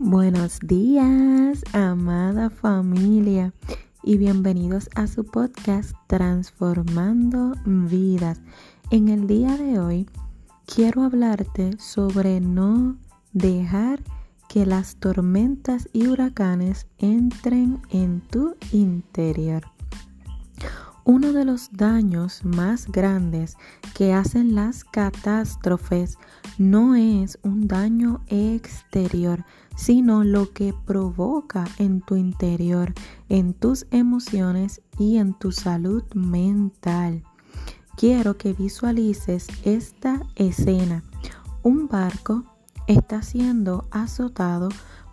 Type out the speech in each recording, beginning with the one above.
Buenos días, amada familia, y bienvenidos a su podcast Transformando Vidas. En el día de hoy quiero hablarte sobre no dejar que las tormentas y huracanes entren en tu interior. Uno de los daños más grandes que hacen las catástrofes no es un daño exterior, sino lo que provoca en tu interior, en tus emociones y en tu salud mental. Quiero que visualices esta escena. Un barco está siendo azotado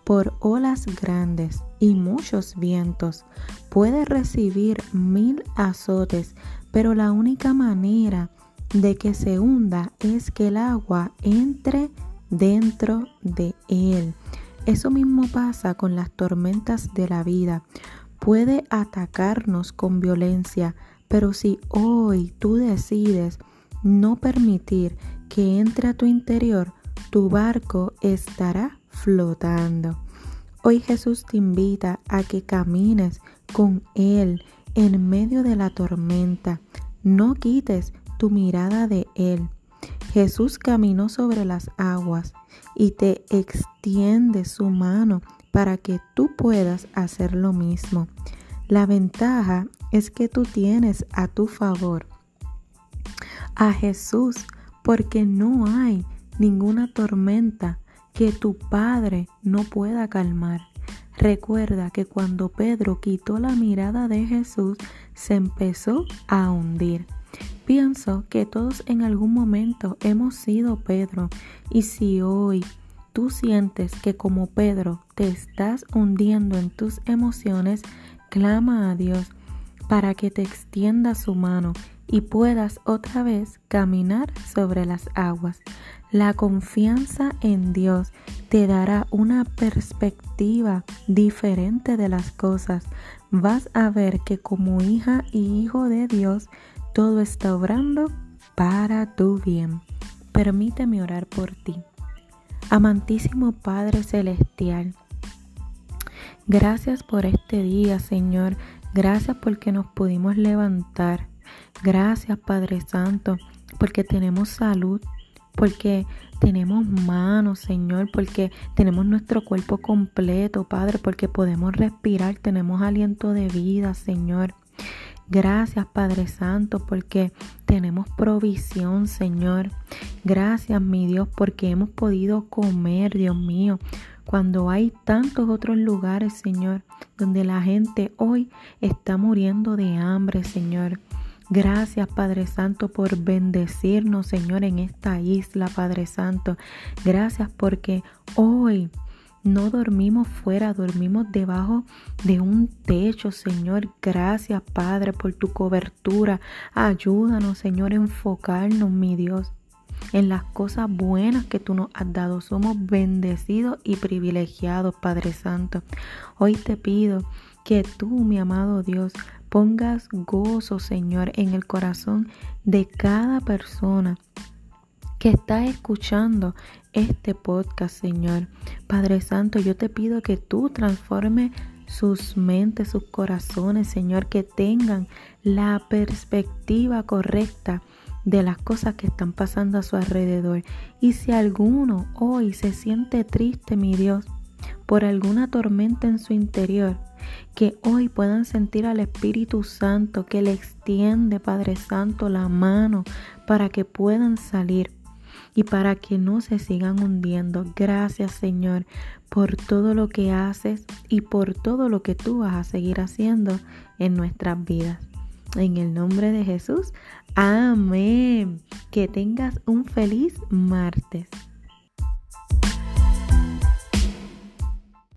por olas grandes y muchos vientos. Puede recibir mil azotes, pero la única manera de que se hunda es que el agua entre dentro de él. Eso mismo pasa con las tormentas de la vida. Puede atacarnos con violencia, pero si hoy tú decides no permitir que entre a tu interior, tu barco estará flotando. Hoy Jesús te invita a que camines con Él en medio de la tormenta. No quites tu mirada de Él. Jesús caminó sobre las aguas y te extiende su mano para que tú puedas hacer lo mismo. La ventaja es que tú tienes a tu favor a Jesús porque no hay ninguna tormenta que tu Padre no pueda calmar. Recuerda que cuando Pedro quitó la mirada de Jesús, se empezó a hundir. Pienso que todos en algún momento hemos sido Pedro y si hoy tú sientes que como Pedro te estás hundiendo en tus emociones, clama a Dios para que te extienda su mano y puedas otra vez caminar sobre las aguas. La confianza en Dios te dará una perspectiva diferente de las cosas. Vas a ver que como hija y hijo de Dios, todo está obrando para tu bien. Permíteme orar por ti. Amantísimo Padre Celestial, gracias por este día, Señor. Gracias porque nos pudimos levantar. Gracias, Padre Santo, porque tenemos salud porque tenemos manos, Señor, porque tenemos nuestro cuerpo completo, Padre, porque podemos respirar, tenemos aliento de vida, Señor. Gracias, Padre Santo, porque tenemos provisión, Señor. Gracias, mi Dios, porque hemos podido comer, Dios mío, cuando hay tantos otros lugares, Señor, donde la gente hoy está muriendo de hambre, Señor. Gracias Padre Santo por bendecirnos Señor en esta isla Padre Santo. Gracias porque hoy no dormimos fuera, dormimos debajo de un techo, Señor. Gracias, Padre, por tu cobertura. Ayúdanos, Señor, a enfocarnos, mi Dios, en las cosas buenas que tú nos has dado. Somos bendecidos y privilegiados, Padre Santo. Hoy te pido que tú, mi amado Dios, pongas gozo, Señor, en el corazón de cada persona que está escuchando este podcast, Señor. Padre Santo, yo te pido que tú transformes sus mentes, sus corazones, Señor, que tengan la perspectiva correcta de las cosas que están pasando a su alrededor. Y si alguno hoy se siente triste, mi Dios, por alguna tormenta en su interior, que hoy puedan sentir al Espíritu Santo que le extiende, Padre Santo, la mano para que puedan salir y para que no se sigan hundiendo. Gracias Señor por todo lo que haces y por todo lo que tú vas a seguir haciendo en nuestras vidas. En el nombre de Jesús, amén. Que tengas un feliz martes.